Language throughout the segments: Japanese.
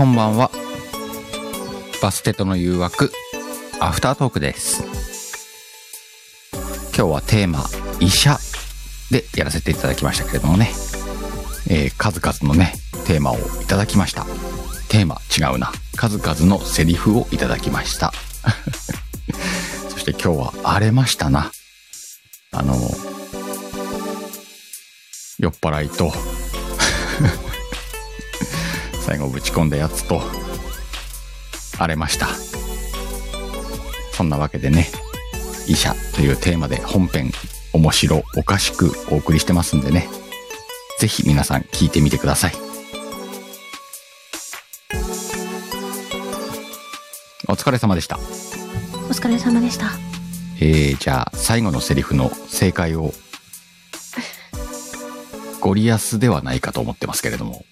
こんばんは。バステとの誘惑、アフタートークです。今日はテーマ、医者でやらせていただきましたけれどもね、えー数々のね、テーマをいただきました。テーマ違うな。数々のセリフをいただきました。そして今日は荒れましたな。あの、酔っ払いと、最後ぶち込んだやつと、荒れました。そんなわけでね、医者というテーマで本編、面白おかしくお送りしてますんでね、ぜひ皆さん聞いてみてください。お疲れ様でした。お疲れ様でした。えー、じゃあ最後のセリフの正解を、ゴリアスではないかと思ってますけれども、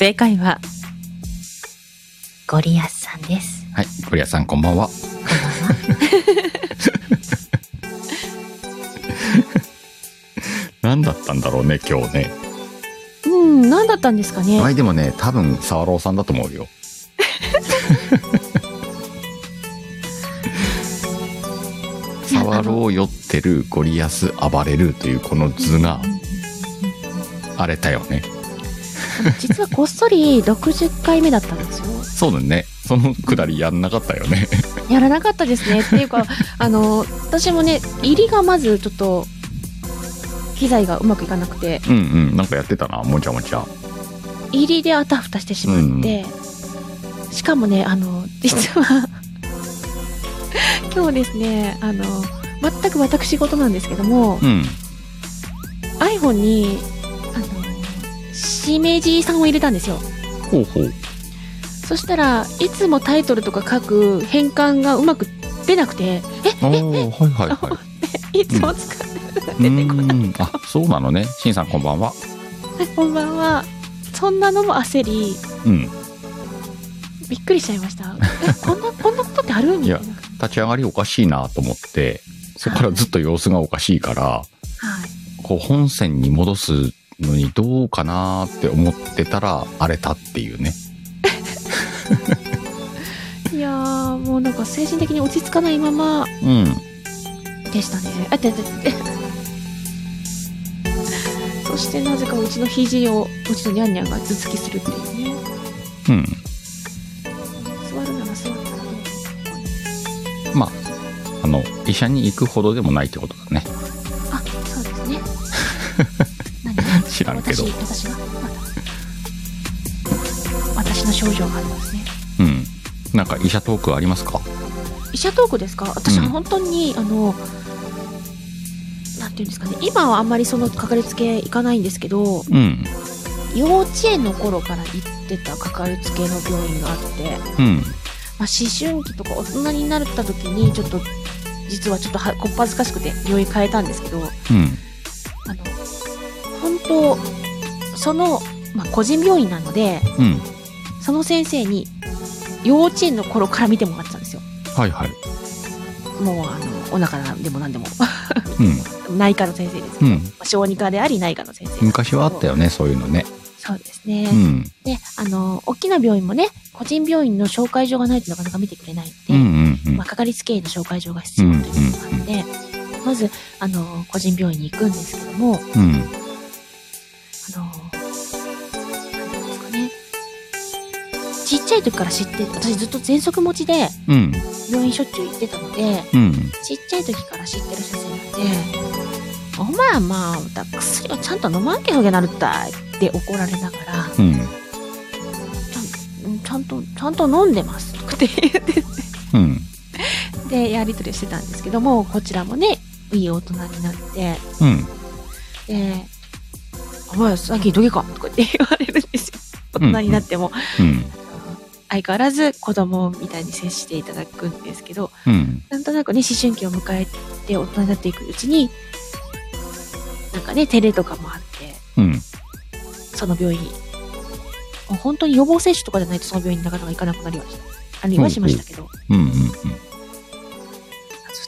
正解は、ゴリアスさんです。はい、ゴリアスさんこんばんは。こんばんは。何だったんだろうね、今日ね。うん、何だったんですかね。前でもね、多分、沢朗さんだと思うよ。沢朗酔ってる、ゴリアス暴れるというこの図が荒れたよね。実はこっそり60回目だったんですよ。そうだね。そのくだりやんなかったよね。やらなかったですね。っていうか、あの、私もね、入りがまずちょっと、機材がうまくいかなくて、うんうん、なんかやってたな、もちゃもちゃ。入りであたふたしてしまって、しかもね、あの、実は、今日ですね、あの、全く私事なんですけども、うん。iPhone に、しめじさんを入れたんですよ。ほうほう。そしたらいつもタイトルとか書く変換がうまく出なくておー、はいはいはい。えいつも使っう出てこない、ーん。あ、そうなのね。しんさんこんばんは。こんばんはそんなのも焦りうん。びっくりしちゃいましたえこんな こんなことってある？みたいなはい立ち上がりおかしいなと思って、そこからずっと様子がおかしいから、こう本線に戻すのにどうかなって思ってたら荒れたっていうね。いやーもうなんか精神的に落ち着かないままうん。でしたねあてててそしてなぜかうちの肘をうちのニャンニャンが頭突きするっていうねうん。座るなら座るならどうまあ、あの、医者に行くほどでもないってことだね。知らんけど私、私の症状がありますね。うん。なんか医者トークありますか？医者トークですか？私、うん本当に、あの、なんていうんですかね、今はあんまりそのかかりつけ行かないんですけど、うん。幼稚園の頃から行ってたかかりつけの病院があって、うん。まあ、思春期とか大人になった時に、ちょっと、実はちょっとはこっぱずかしくて病院変えたんですけど、うん。あの、本当、その、まあ、個人病院なので、うん。その先生に、幼稚園の頃から見てもらってたんですよ。はいはい。もう、あの、お腹でも何でも。うん。内科の先生ですけど、うん。小児科であり内科の先生。昔はあったよね、そういうのね。そうですね。うん。で、あの、大きな病院もね、個人病院の紹介状がないとなかなか見てくれないので、うんうんうんまあ、。かかりつけ医の紹介状が必要ということがあって、まず、あの、個人病院に行くんですけども、うん。あの、かね。ちっちゃい時から知って、私ずっと喘息持ちでうん。病院しょっちゅう行ってたので、うん。ちっちゃい時から知ってる先生なんで、お前はまあ、だ薬をちゃんと飲まんけほげなるったいって怒られながら、うん。ちゃんちゃんと、ちゃんと飲んでますって言ってうん。で、やりとりしてたんですけども、こちらもね、いい大人になって、うん。で、お前さっきどけか？とかって言われるんですよ。大人になっても。うん。相変わらず子供みたいに接していただくんですけど、うん。なんとなくね、思春期を迎えて大人になっていくうちに、なんかね、照れとかもあって、うん。その病院、本当に予防接種とかじゃないとその病院になかなか行かなくなりました。ありはしましたけど、うん。うん。ずっ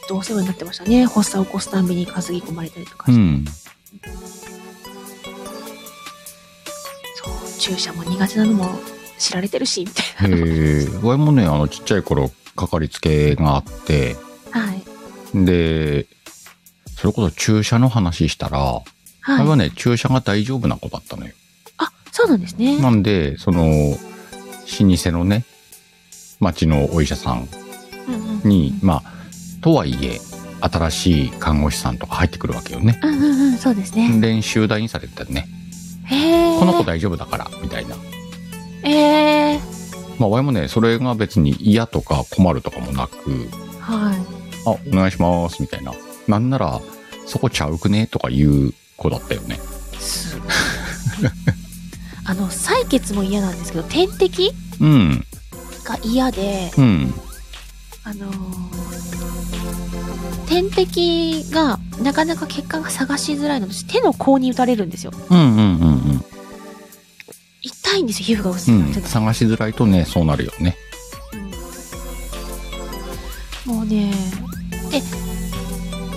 とお世話になってましたね。発作を起こすたんびに担ぎ込まれたりとかして。注射も苦手なのも知られてるし、みたいへえ。わいもね、あの、ちっちゃい頃、かかりつけがあって、な。はい。で、それこそ注射の話したら、あれは。はいね、注射が大丈夫な子だったのよ。あ、そうなんですね。なんで、その、老舗のね、町のお医者さんうんうんに、まあ、とはいえ、新しい看護師さんとか入ってくるわけよね。うんうんうん、そうですね。練習台にされてたね。へえ。この子大丈夫だから、みたいな。ええ。まあ、わいもね、それが別に嫌とか困るとかもなく、はい。あ、お願いします、みたいな。なんなら、そこちゃうくね？とか言う子だったよね。すごい。あの、採血も嫌なんですけど、点滴うん、が嫌で、うん、あのー点滴がなかなか結果が探しづらいので手の甲に打たれるんですよ。うん、うん、うん、うん。痛いんですよ、皮膚が薄いから。うん、探しづらいとね、そうなるよね。もうね、で、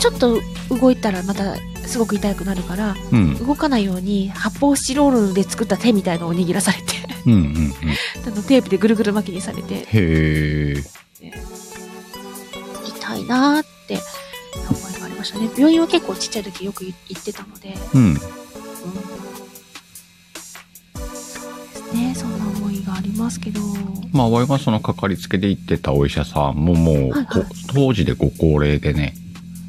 ちょっと動いたらまたすごく痛くなるから、うん、動かないように発泡スチロールで作った手みたいのを握らされて、うん、うん、うん。あのテープでぐるぐる巻きにされて、へえ。痛いなーって思いがありましたね。病院は結構ちっちゃい時よく行ってたので、うん、ね、そんな思いがありますけど、まあ、わいがそのかかりつけで行ってたお医者さんももう、はいはいこ当時でご高齢でね。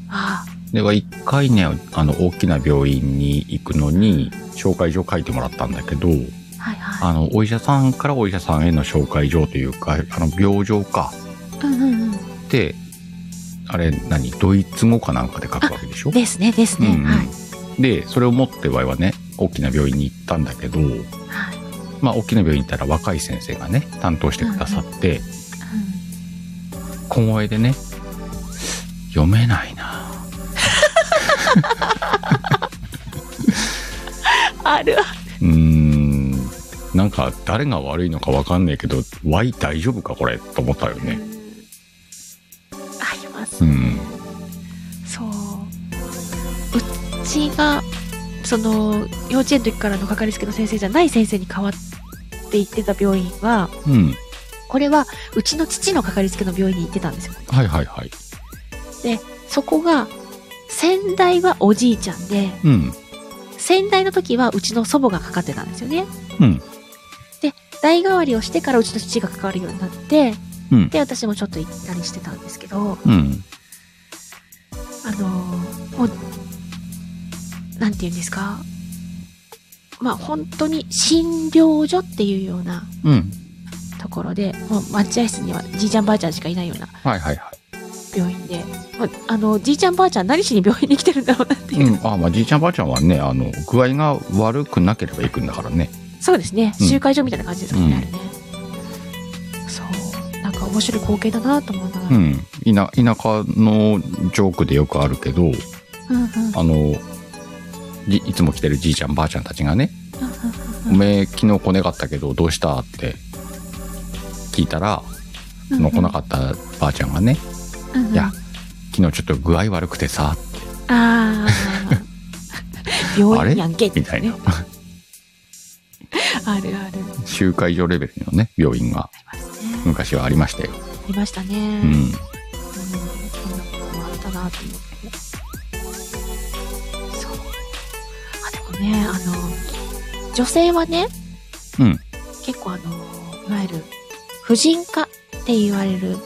あでは、一回ね、あの、大きな病院に行くのに、紹介状書いてもらったんだけど、あ、はいはあの、お医者さんからお医者さんへの紹介状というか、あの、病状か。い。うんうんうん。で、あれ、何ドイツ語かなんかで書くわけでしょ？ですね、ですね。うんうんはい。で、それを持ってわいはね、大きな病院に行ったんだけど、はい。まあ、大きな病院行ったら若い先生がね、担当してくださって、小声でね、読めないな。あるあうーん、なんか誰が悪いのかわかんないけど、ワイ大丈夫かこれと思ったよる。ね。ありますね。うん。そう。うちが、その、幼稚園の時からのかかりつけの先生じゃない先生に変わって行ってた病院は、うん。これはうちの父のかかりつけの病院に行ってたんですよ。はいはいはい。そこが、先代はおじいちゃんで、うん。先代の時はうちの祖母がかかってたんですよね。うん。代替わりをしてからうちの父が関わるようになって、うん。で、私もちょっと行ったりしてたんですけど、うん。あのーもう、なんて言うんですか？まあ本当に診療所っていうようなうん。ところで、もう待合室にはじいちゃんばあちゃんしかいないようなはいはいは病院で、まあ、あの、じいちゃんばあちゃん何しに病院に来てるんだろうなってい。いう。うん。あ、まあ、じいちゃんばあちゃんはね、あの、具合が悪くなければ行くんだからね。そうですね。うん集会所みたいな感じですもんね、うんあれね。そう。なんか面白い光景だなと思いながら。うん。田、田舎のジョークでよくあるけど、うんうんあの、じいつも来てるじいちゃんばあちゃんたちがね、うんおめえ昨日来ねかったけどどうした？って聞いたら、うんその来なかったばあちゃんがね、いや昨日ちょっと具合悪くてさ、ああ。病院やんけみたいな。あるある。集会所レベルのね、病院が。昔はありましたよ。ありましたね。ううん。ね、あの、女性はね、うん。結構あの、いわゆる、婦人科って言われる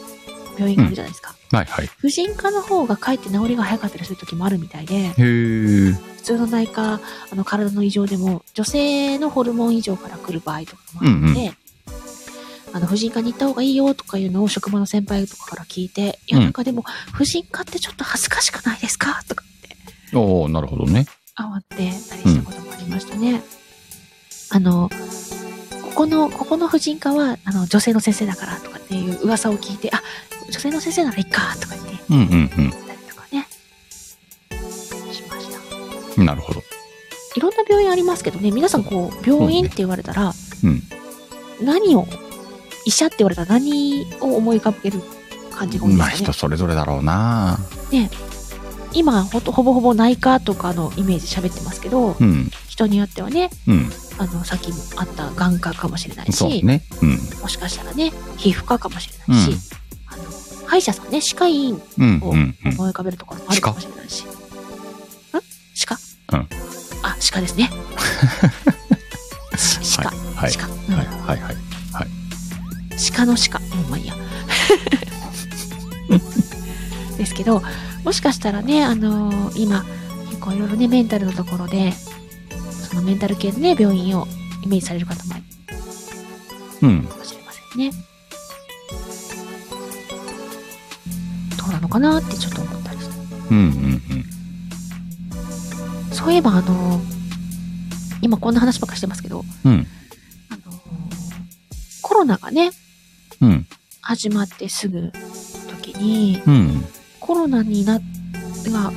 病院があるじゃないですか。はいはい。婦人科の方がかえって治りが早かったりする時もあるみたいで、へえ。普通の内科、あの、体の異常でも、女性のホルモン異常から来る場合とかもあるので、うんあの、婦人科に行った方がいいよとかいうのを職場の先輩とかから聞いて、いや、うんなんかでも、婦人科ってちょっと恥ずかしくないですかとかって、おおなるほどね。あの、ここの、ここの婦人科は、あの、女性の先生だからとかっていう噂を聞いて、あ、女性の先生ならいいかとか言って、うんうん言ったりとかね、しました。うん。なるほど。いろんな病院ありますけどね、皆さんこう、病院って言われたら、うん。何を、医者って言われたら何を思い浮かべる感じが多いんでまあすかね人。それぞれだろうな。今ほと、ほぼほぼ内科とかのイメージ喋ってますけど、うん。人によってはね、うん。あの、さっきあった眼科かもしれないし、そうね。うん。もしかしたらね、皮膚科かもしれないし、うんあの、歯医者さんね、歯科医院うん。を。思い浮かべるところもあるかもしれないし。ん？鹿うんあ、鹿ですね。し鹿。はい。鹿、うんはい。はい。はい。鹿の鹿。うん、まあいいや。ですけど、もしかしたらね、あのー今、結構いろいろね、メンタルのところで、そのメンタル系のね、病院をイメージされる方もいるうん。かもしれませんね。どうなのかなってちょっと思ったりして。うん。うん。そういえば、あのー今こんな話ばっかしてますけど、うん。うん。あのーコロナがね、うん。始まってすぐ時に、うん。コロナにな、が、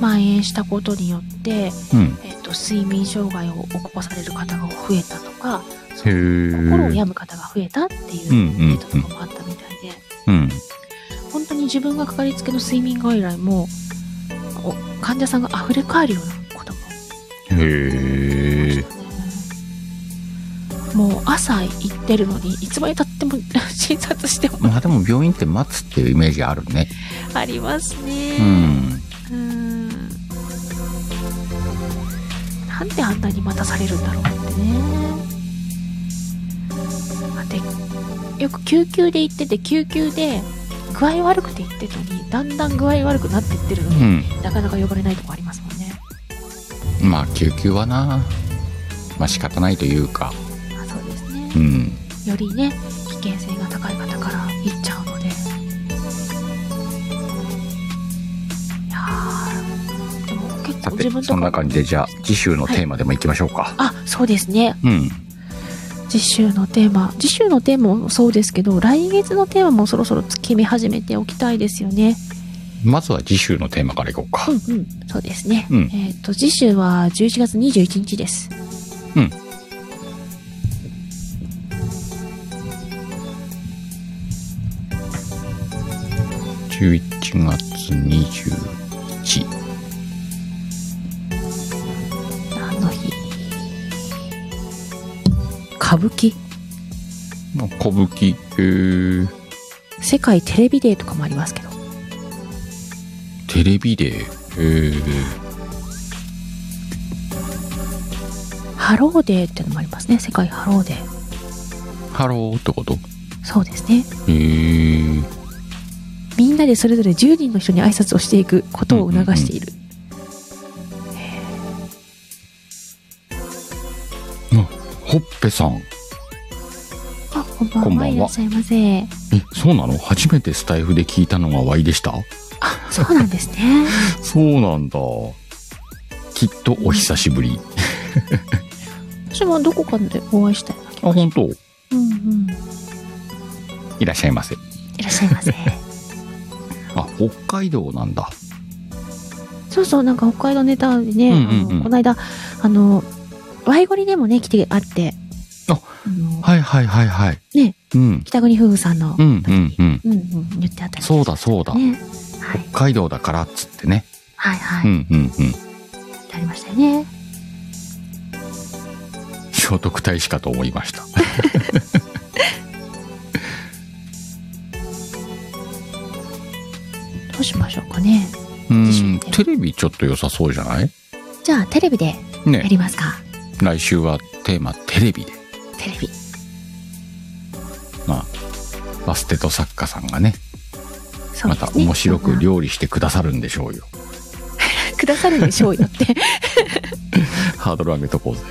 蔓延したことによって、うん。えっ、と、睡眠障害を起こされる方が増えたとか、へー心を病む方が増えたっていううんうんデータとかもあったみたいで、うん。本当に自分がかかりつけの睡眠外来も、お患者さんが溢れ返るようなこともへえ。もう朝行ってるのに、いつまで経っても 診察してもまあでも病院って待つっていうイメージあるね。ありますね。うん。うーんなんであんなに待たされるんだろうってね。あで、よく救急で行ってて、救急で具合悪くて行ってるのに、だんだん具合悪くなってってるのうに、ん。なかなか呼ばれないとこありますもんね。まあ救急はな。まあ仕方ないというか。あそうですねう。ん。よりね、危険性が自分、とそんなか感じでじゃあ次週のテーマでも行きましょうか。あ、そうですね。うん。次週のテーマ。次週のテーマもそうですけど来月のテーマもそろそろ決め始めておきたいですよね。まずは次週のテーマからいこうか。うん。うん。そうですね、うん。えっ、と次週は11月21日です。うん。11月21歌舞伎？歌舞伎、へー世界テレビデーとかもありますけど。テレビで、へー。ハローデーっていうのもありますね。世界ハローデー。ハローってこと？そうですね。へー。みんなでそれぞれ10人の人に挨拶をしていくことを促している、ぺさん。あこんばんはこんばんはいらっしゃいませえ、そうなの？初めてスタイフで聞いたのが Y でした？そうなんですね そうなんだ。きっとお久しぶり。私もどこかでお会いしたような気あ、が本当？うんうんいらっしゃいませ。いらっしゃいませ あ、北海道なんだ。そうそうなんか北海道ネタでね、うんうんうんあのこの間あのワイゴリでもね来てあってあのはいはいはいはい。ねうん。北国夫婦さんのうん時にうんうん。うんうん言ってあったりそうだそうだ。ねはい北海道だからっつってね。はいはい、うんうんうん。言ってありましたよね聖徳太子かと思いました。どうしましょうかねうん。テレビちょっと良さそうじゃないじゃあテレビでやね。りますか来週はテーマテレビで。テレビまあ、バステト作家さんがね、ねた面白く料理してくださるんでしょうよ。くださるでしょうよって ハードル上げとこうぜ。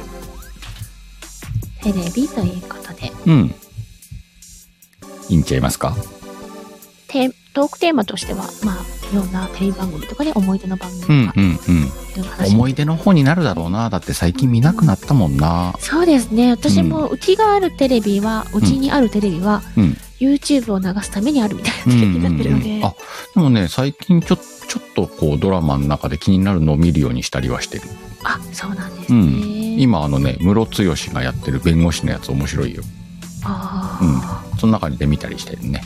テレビということでうん。いいんちゃいますか？テトークテーマとしてはまあいろんなテレビ番組とかで思い出の番組とか、うんうんうん。思い出の方になるだろうな。だって最近見なくなったもんな。そうですね私もうちがあるテレビはうちにあるテレビは、うん YouTube を流すためにあるみたいなテレビになってるので、あ、でもね、最近ちょ、ちょっとこうドラマの中で気になるのを見るようにしたりはしてる。あそうなんですうね、ん。今あのね、ムロツヨシがやってる弁護士のやつ面白いよ。あその中にで見たりしてるね。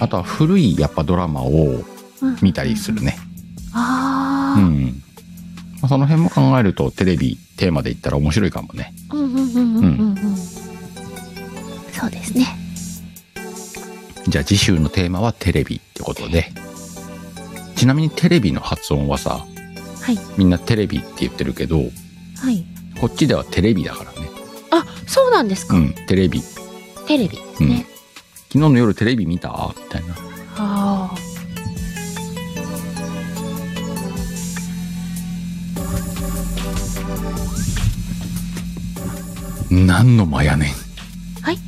あ、とは古いやっぱドラマをうん見たりするね。ああ、うん。まあその辺も考えるとテレビテーマで言ったら面白いかもね。うんうんうんうんうんうん。そうですね。じゃあ次週のテーマはテレビってことで。ちなみにテレビの発音はさ、はい。みんなテレビって言ってるけど、はい。こっちではテレビだからね。あ、そうなんですか。うん、テレビ。テレビですね。昨日の夜テレビ見た？みたいな。何の間やねん。はい。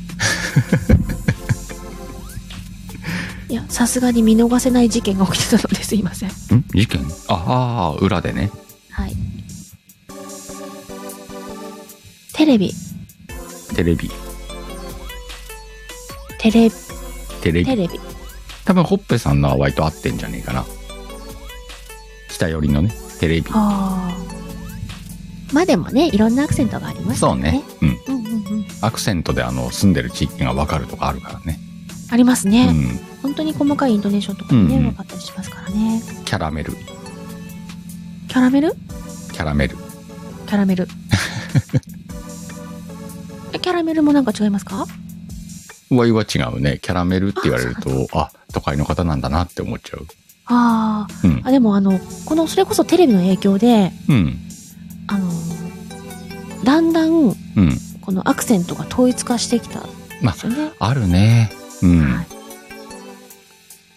いや、さすがに見逃せない事件が起きてたのですいません。ん？事件？ああ、裏でね。はい。テレビ、テレビ。テレ、テレビ。テレビ。多分、ホッペさんのは割と合ってんじゃねえかな。北寄りのね、テレビ。ああ。まあでもね、いろんなアクセントがありますからそうね。アクセントであの、住んでる地域がわかるとかあるからね。ありますね。うん。本当に細かいイントネーションとかもね、うんうん分かったりしますからね。キャラメル。キャラメル？キャラメル。キャラメル。えキャラメルもなんか違いますか？ワイは違うね。キャラメルって言われると、あ都会の方なんだなって思っちゃう。あうんあ。あ、でもあの、この、それこそテレビの影響で、うん。あの、だんだん、うん。このアクセントが統一化してきたんまですよね。あるね。うん。はい。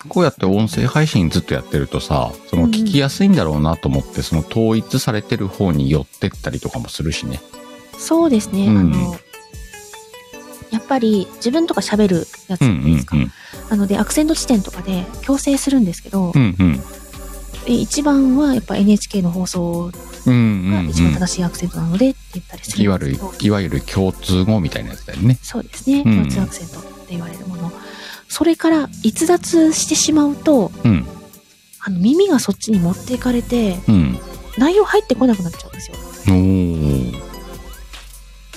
こうやって音声配信ずっとやってるとさ、その聞きやすいんだろうなと思って、その統一されてる方に寄ってったりとかもするしね。そうですね。うんあの、やっぱり自分とか喋るやつうんうんですか。うん。なので、アクセント地点とかで強制するんですけど、うんうん。え一番はやっぱ NHK の放送うんうんが一番うん。正しいアクセントなのでって言ったりすいわゆるいわゆる共通語みたいなやつだよね。そうですね。うん共通アクセントって言われるもの。それから逸脱してしまうと、うん。あの耳がそっちに持っていかれて、うん。内容入ってこなくなっちゃうんですよ。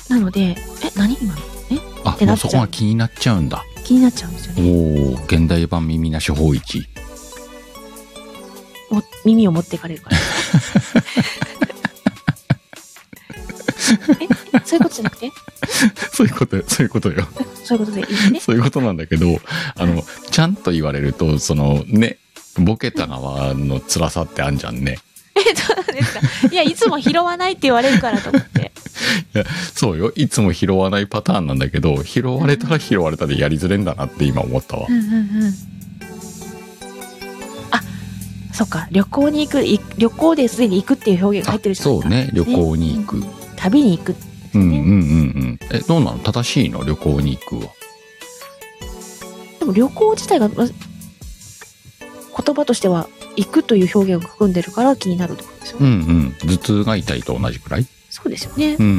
なので、え、何今の？え？あっ、てなっちゃうそこが気になっちゃうんだ。気になっちゃうんですよおね。ー、現代版耳なし法一。も耳を持っていかれるから。そういうことじゃなくて？そういうことよ、そういうことよ。そういうことでいいね？そういうことなんだけど、あの、ちゃんと言われると、そのね、ボケた側の辛さってあんじゃんね。え、どうなんですか？いや、いつも拾わないって言われるからと思って。そうよ。いつも拾わないパターンなんだけど、拾われたら拾われたでやりづれんだなって今思ったわう。んうんうん。あ、そっか。旅行に行く、い旅行ですでに行くっていう表現が入ってるじゃないですか。そうね。旅行に行く。うん旅に行く。うんうんうんうん。え、どうなの？正しいの？旅行に行くは。でも旅行自体が、ま言葉としては、行くという表現を含んでるから気になるってことですよね。うんうん。頭痛が痛いと同じくらい？そうですよね。うんうん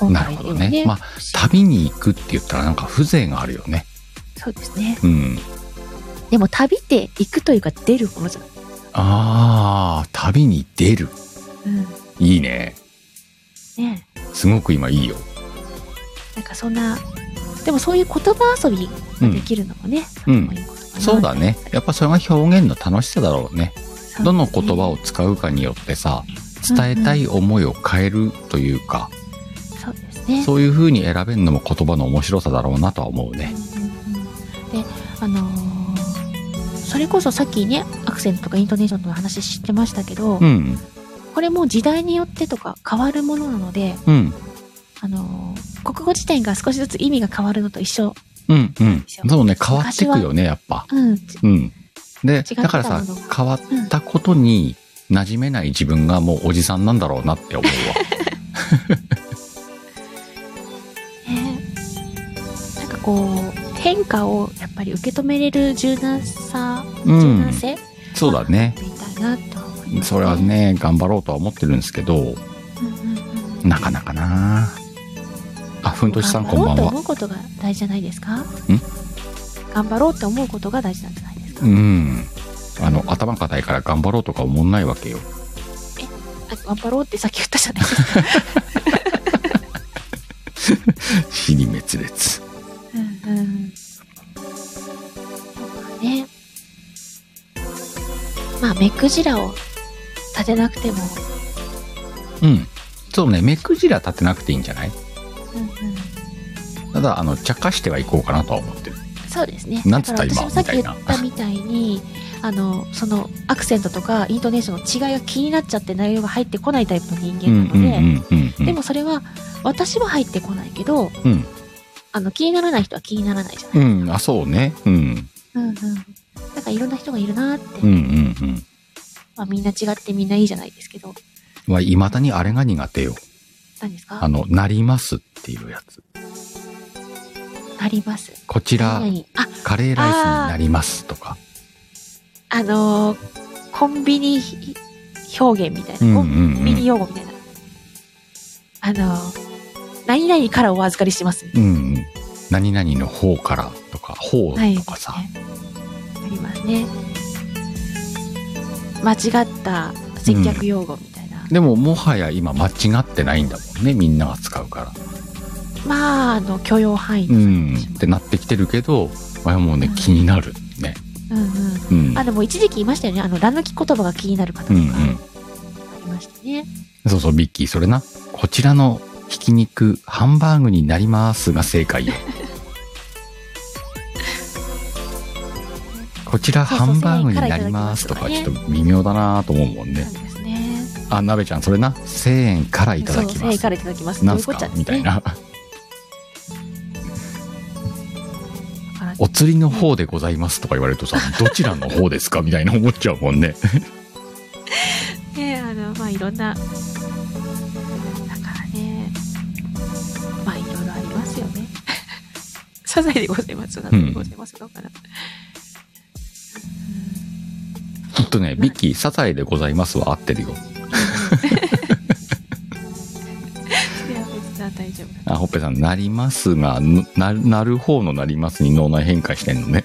うん。なるほどね。まあ、旅に行くって言ったらなんか風情があるよね。そうですね。うん。でも旅って行くというか出るものじゃない。あー、旅に出る。うん。いいね。ねすごく今いいよ。なんかそんな、でもそういう言葉遊びができるのもね、うんそうだね。やっぱそれが表現の楽しさだろうね。ねどの言葉を使うかによってさ、伝えたい思いを変えるというか、そうですね。そういう風に選べるのも言葉の面白さだろうなとは思うね。うんうんうんで、あのーそれこそさっきね、アクセントとかイントネーションの話知ってましたけど、うん。これも時代によってとか変わるものなので、うん。あのー国語辞典が少しずつ意味が変わるのと一緒。うん。うん。そうね、変わってくよね、やっぱ。うん。うん。で、ただからさ変わったことに馴染めない自分がもうおじさんなんだろうなって思うわ。ねなんかこう、変化をやっぱり受け止めれる柔軟さ、うん柔軟性そうだね。みたいなとは思います、それは。ね、頑張ろうとは思ってるんですけど、うんうんうん。なかなかなあ、ふんとしさんこんばんは頑張ろうと思。うことが大事じゃないですか？頑張ろうって思うことが大事なんじゃないですか？うん。あの、頭固いから頑張ろうとか思んないわけよ。あ頑張ろうってさっき言ったじゃないですか。死に滅裂。うんうん。そうかね。まあ、目くじらを立てなくても、うん。そうね、目くじら立てなくていいんじゃない？うんうん、ただ、あの、茶化してはいこうかなとは思ってる。そうですね。なんつっただから私もさっき言今ったみたいに、あの、その、アクセントとかイントネーションの違いが気になっちゃって内容が入ってこないタイプの人間なので。でもそれは、私は入ってこないけど、うん。あの、気にならない人は気にならないじゃない。うん、あ、そうね。うん。うんうん。だからいろんな人がいるなって、うんうんうん。まあみんな違ってみんないいじゃないですけど、まあ、未だにあれが苦手よ。何ですか？あの、なりますっていうやつ。あります。こちら、何あ、カレーライスになりますとか。あのーコンビニ表現みたいな、うんコうんうん。ンビニ用語みたいな。あのー何々からお預かりします。うんうん。何々の方からとか、方はい。とかさ。ねありますね。間違った接客用語みたいな。でも、もはや今間違ってないんだもんね。みんなが使うから。まあ、あの、許容範囲うのん。ってなってきてるけど、あれもうねう、ん気になるね。うんうん。うん。あ、でも一時期いましたよね。あの、ラ抜き言葉が気になる方とか。うんうん。ありましたね。そうそう、ビッキー、それな。こちらのひき肉、ハンバーグになりますが正解よ。こちらハンバーグになりますとか、ちょっと微妙だなと思うもんね。あ、なべちゃん、それな？1000円からいただきそう、1000ます。円からいただきます。なんすか？みたいな。お釣りの方でございますとか言われるとさ、どちらの方ですか？みたいな思っちゃうもんね。ねあの、まあ、いろんな、サザエでございます。なんでございますのかな。ほんとね、ビッキー、サザエでございますは合ってるよ。大丈夫だ。あ、ほっぺさん、なりますが、ぬななる方のなりますに脳内変化してんのね。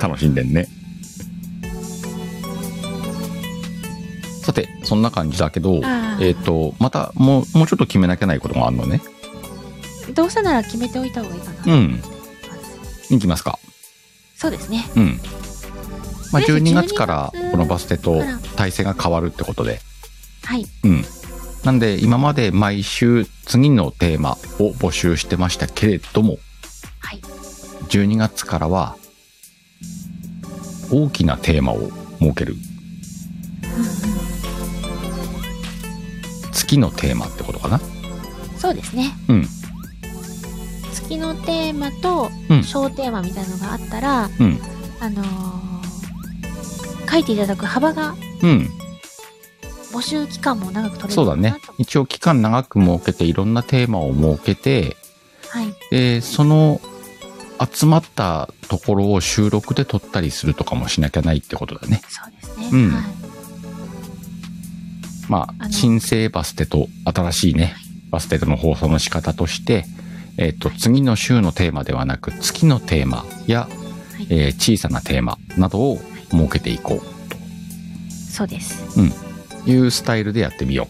楽しんでんね。さて、そんな感じだけど、えっ、と、またもう、もうちょっと決めなきゃないことがあるのね。どうせなら決めておいた方がいいかな。うん。いきますか？そうですね。うん。まあ、とりあえず12月から12月このバステと体制が変わるってことで。はい。うん。なんで、今まで毎週次のテーマを募集してましたけれども、はい。12月からは、大きなテーマを設ける。月のテーマってことかな？そうですね。うん。月のテーマとうん小テーマみたいなのがあったら、うん。あのー書いていただく幅がうん。募集期間も長く取れるそうだね。一応期間長く設けて、いろんなテーマを設けて、はい。で、その集まったところを収録で撮ったりするとかもしなきゃないってことだね。そうですね。うんはい。まあ、あの新生バステと新しいね、バステとの放送の仕方として、えっ、と、次の週のテーマではなく、月のテーマや、はいえー小さなテーマなどを設けていこそうです。うというスタイルでやってみよ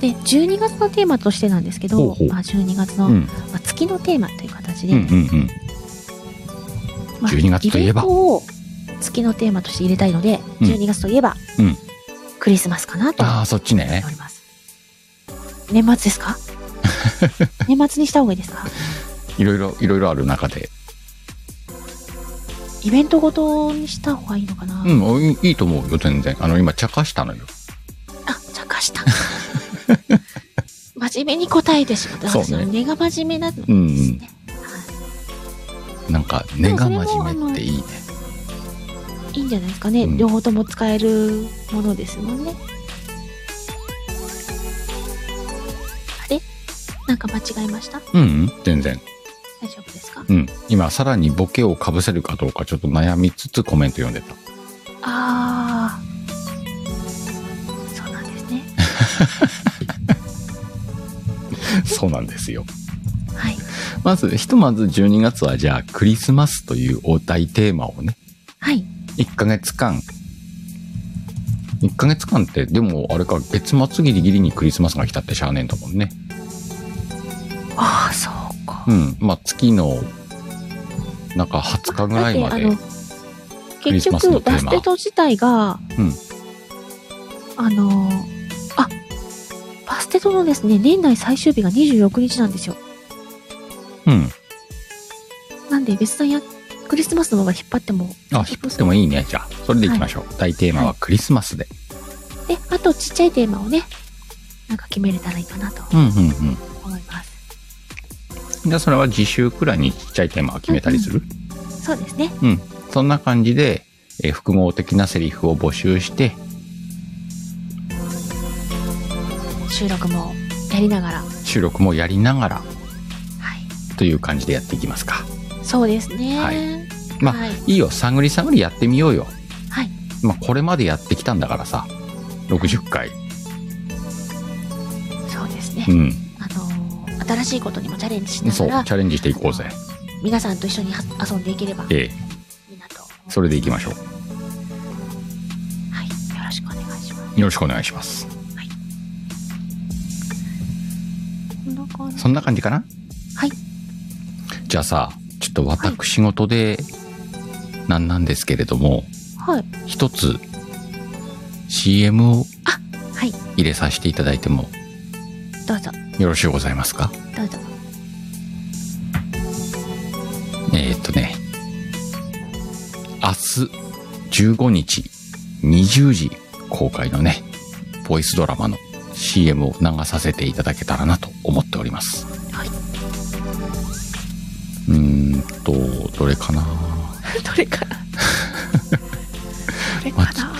で、12月のテーマとしてなんですけど、ほうほうまあ、12月の、う。うん。まあ、月のテーマという形で、うんうんうん。まあ12月といえば？イベントを月のテーマとして入れたいので、うん12月といえば、うんクリスマスかなと思っああ、そっちてねお。ります。年末ですか？年末にした方がいいですか？いろいろ、いろいろある中で。イベントごとにした方がいいのかな、うん、いいいいと思うよ、全然。あの、今、茶化したのよ。あ、茶化した。真面目に答えてしまった。そうね根が真面目なんですうんうん。ね。なんか、根が真面目っていいね。いいんじゃないですかね。うん両方とも使えるものですもんね。なんか間違えました？うん、うん、全然。大丈夫ですか？うん。今、さらにボケをかぶせるかどうか、ちょっと悩みつつコメント読んでた。ああ。そうなんですね。そうなんですよ。はい。まず、ひとまず12月は、じゃあ、クリスマスというお題テーマをね、はい。1ヶ月間、1ヶ月間って、でも、あれか、月末ギリギリにクリスマスが来たってしゃあねえんだもんね。うん。まあ、月の、なんか20日ぐらいまで。結局、バステト自体が、うんあのーあ、バステトのですね、年内最終日が26日なんですよ。うん。なんで、別さんや、クリスマスの方が引っ張っても。あ、引っ張ってもいいね。じゃあ、それでいきましょう。大テーマはクリスマスで。で、あとちっちゃいテーマをね、なんか決めれたらいいかなとうんうん思います。うん。じゃあ、それは次週くらいにちっちゃいテーマを決めたりする、そうですね。うん、そんな感じで、えー複合的なセリフを募集して、収録もやりながら。は収録もやりながらい。という感じでやっていきますか。そうですね。ははいい。まあ、はい。いいよ。探り探りやってみようよ。はい。まあ、これまでやってきたんだからさ。60回。そうですね。うん。あのー新しいことにもチャレンジしなそう、チ、ャレンジしていこうぜ。皆さんと一緒にあ遊んでいければいええいなと。それでいきましょう。はい。よろしくお願いします。よろしくお願いします。こんな感じ。そんな感じかな？はい。じゃあさ、ちょっと私事で、なんなんですけれども、はい。一つ、CM をはい。入れさせていただいてもどうぞ。よろしゅうございますか？どうぞ。えーっとね、明日15日20時公開のね、ボイスドラマの CM を流させていただけたらなと思っております。はい。うーんと、どれかな？どれかな？どれかな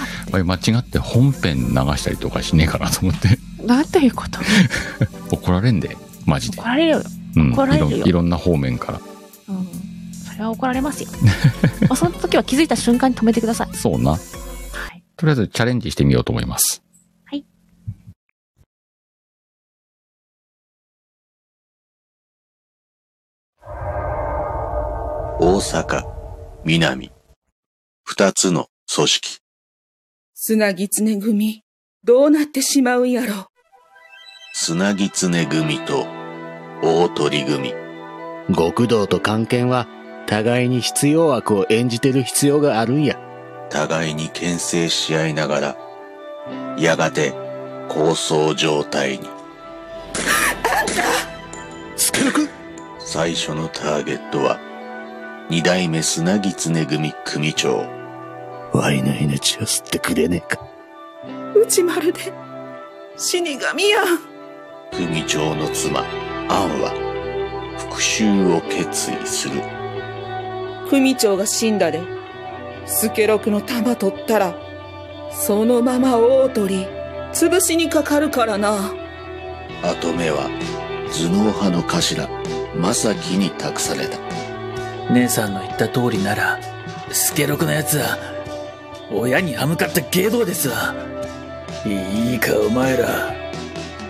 間違って本編流したりとかしねえかなと思ってなんということ？怒られんで、マジで怒。られるよ。うん、怒られるよいろんいろんな方面から。うん。それは怒られますよ。まあその時は気づいた瞬間に止めてください。そうな。はい。とりあえずチャレンジしてみようと思います。はい。大阪、南。二つの組織。砂狐組、どうなってしまうんやろ。砂狐組と大鳥組。極道と関係は、互いに必要悪を演じてる必要があるんや。互いに牽制し合いながら、やがて抗争状態に。スケルク最初のターゲットは、二代目砂狐組組長。ワイの命を吸ってくれねえか。うちまるで、死神やん。組長の妻、アンは、復讐を決意する。組長が死んだで、スケロクの玉取ったら、そのまま大鳥、潰しにかかるからな。後目は、頭脳派の頭、正樹に託された。姉さんの言った通りなら、スケロクのやつは、親に歯向かった芸道ですわ。いいかお前ら、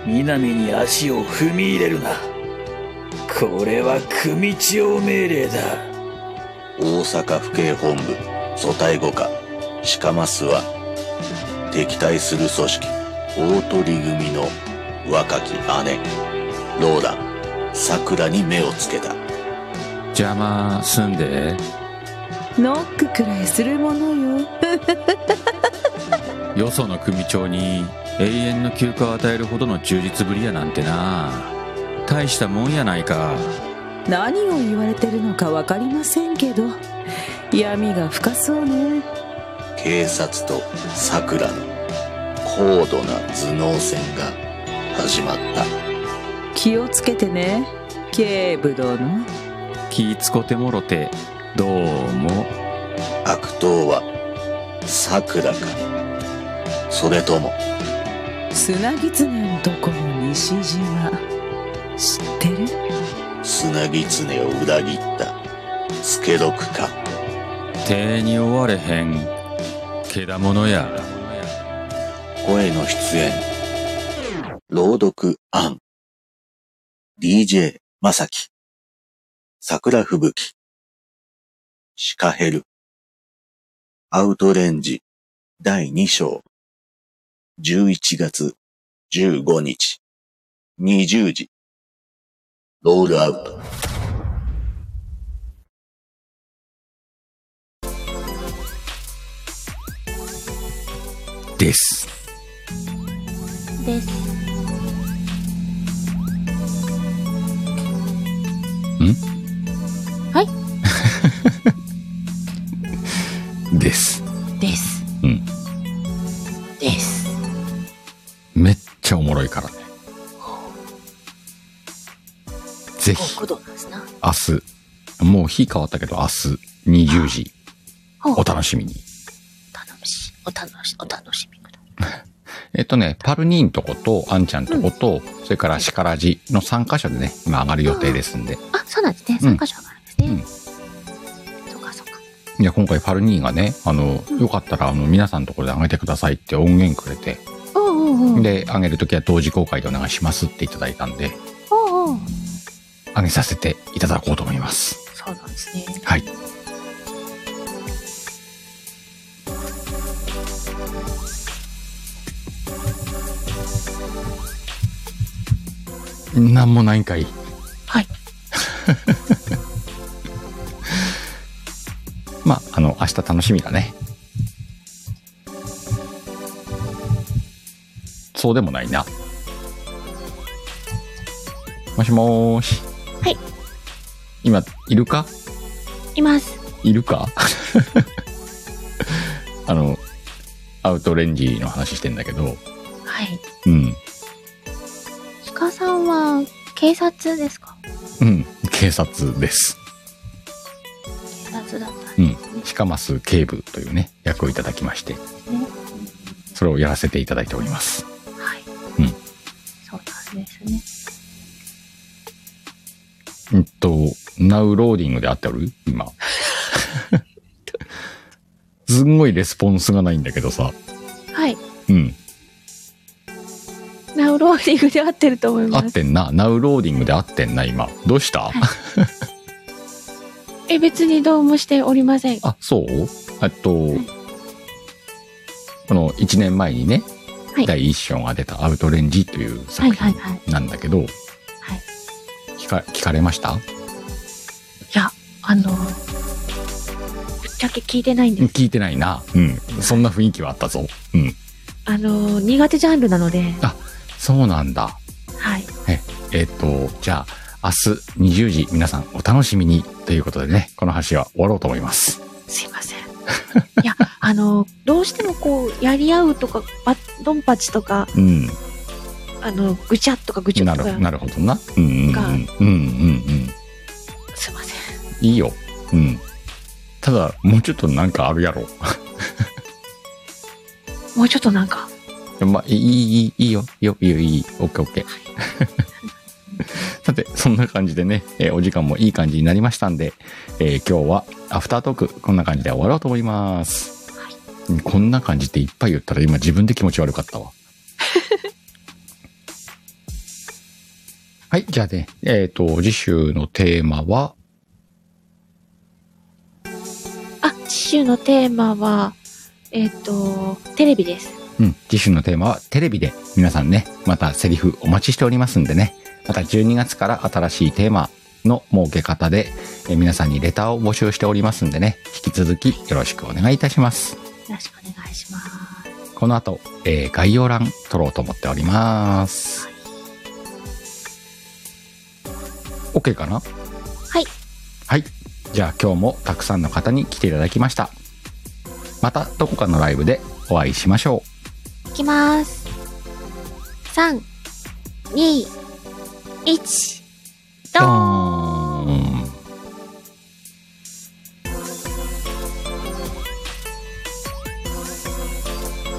南に足を踏み入れるな。これは組長命令だ。大阪府警本部、組対五課、鹿増は、敵対する組織、大鳥組の若き姉、ローラン、桜に目をつけた。邪魔すんで。ノックくらいするものよ。よその組長に永遠の休暇を与えるほどの充実ぶりやなんてな。大したもんやないか。何を言われてるのかわかりませんけど、闇が深そうね。警察と桜の高度な頭脳戦が始まった。気をつけてね、警部殿。気ぃつこてもろて、どうも。悪党は桜か、それとも砂狐んとこの西島、知ってる？砂狐を裏切ったスケロクか。手に追われへん。けだものや。声の出演。朗読アン。DJ まさき。桜吹雪。シカヘル。アウトレンジ第2章。11月15日。20時。ロールアウト。です。です。ん？日、変わったけど、明日20時、お楽しみに。頼むし、お楽し、お楽しみくだ えっとね、パルニーンとこと、アンちゃんとこと、それからシカラジの3カ所でね、今上がる予定ですんで。あ、そうなんですね。うん3箇所上がるんですね。そうかそうか。いや、今回パルニーンがね、あの、よかったら、あの、皆さんのところで上げてくださいって音源くれて、おうおうおう。で、上げるときは同時公開でお願いしますっていただいたんで、おうおう。上げさせていただこうと思います。そうなんですね。はい。なんもないんかい。はい。まあ、あの、明日楽しみだね。そうでもないな。もしもーし。はい。今、いるか？います。いるか？あの、アウトレンジの話してんだけど、はい。うん。鹿さんは、警察ですか？うん。警察です。警察だったんうんですね。。鹿増警部というね、役をいただきまして、ねそれをやらせていただいております。はい。うんそうなんですね。うんと、 Now Loading で合っておる？今。すんごいレスポンスがないんだけどさ。はい。うん。 Now Loading で合ってると思い合ます。ってんな。 Now Loading で合ってんな、今。どうした、はいえ、別にどうもしておりません。あ、そう？えっと、この1年前にね、はい第1章が出たアウトレンジというはい作はい品はい。なんだけど、はい。聞か聞かれました？あの、ぶっちゃけ聞いてないんです。聞いてないな。うん。そんな雰囲気はあったぞ。うん。あの、苦手ジャンルなので、そうなんだ。はい。え、えっと、じゃあ、明日20時皆さんお楽しみにということでね、この話は終わろうと思います。すいません。いや、あの、どうしてもこう、やり合うとか、バドンパチとか、うん。あの、ぐちゃっとかぐちゃっとか、なるほどな。うんうんうん。がうんうんうん。すいません。いいよ。うん。ただ、もうちょっとなんかあるやろ。もうちょっとなんか、まあ、いい、いい、いいよ。いいよ、いいよ、いい。オッケーオッケー。さて、そんな感じでね、えーお時間もいい感じになりましたんで、えー今日はアフタートーク、こんな感じで終わろうと思います。こんな感じっていっぱい言ったら今自分で気持ち悪かったわ。はい、じゃあね、えっ、と、次週のテーマは、週のテーマは、えっ、と、テレビです。うん、次週のテーマはテレビで皆さんね、またセリフお待ちしておりますんでね、また12月から新しいテーマの設け方で、えー皆さんにレターを募集しておりますんでね、引き続きよろしくお願いいたします。よろしくお願いします。この後、えー概要欄取ろうと思っております。OK かな？はい。はい。じゃあ今日もたくさんの方に来ていただきました。またどこかのライブでお会いしましょう。いきます。3、2、1、ドーン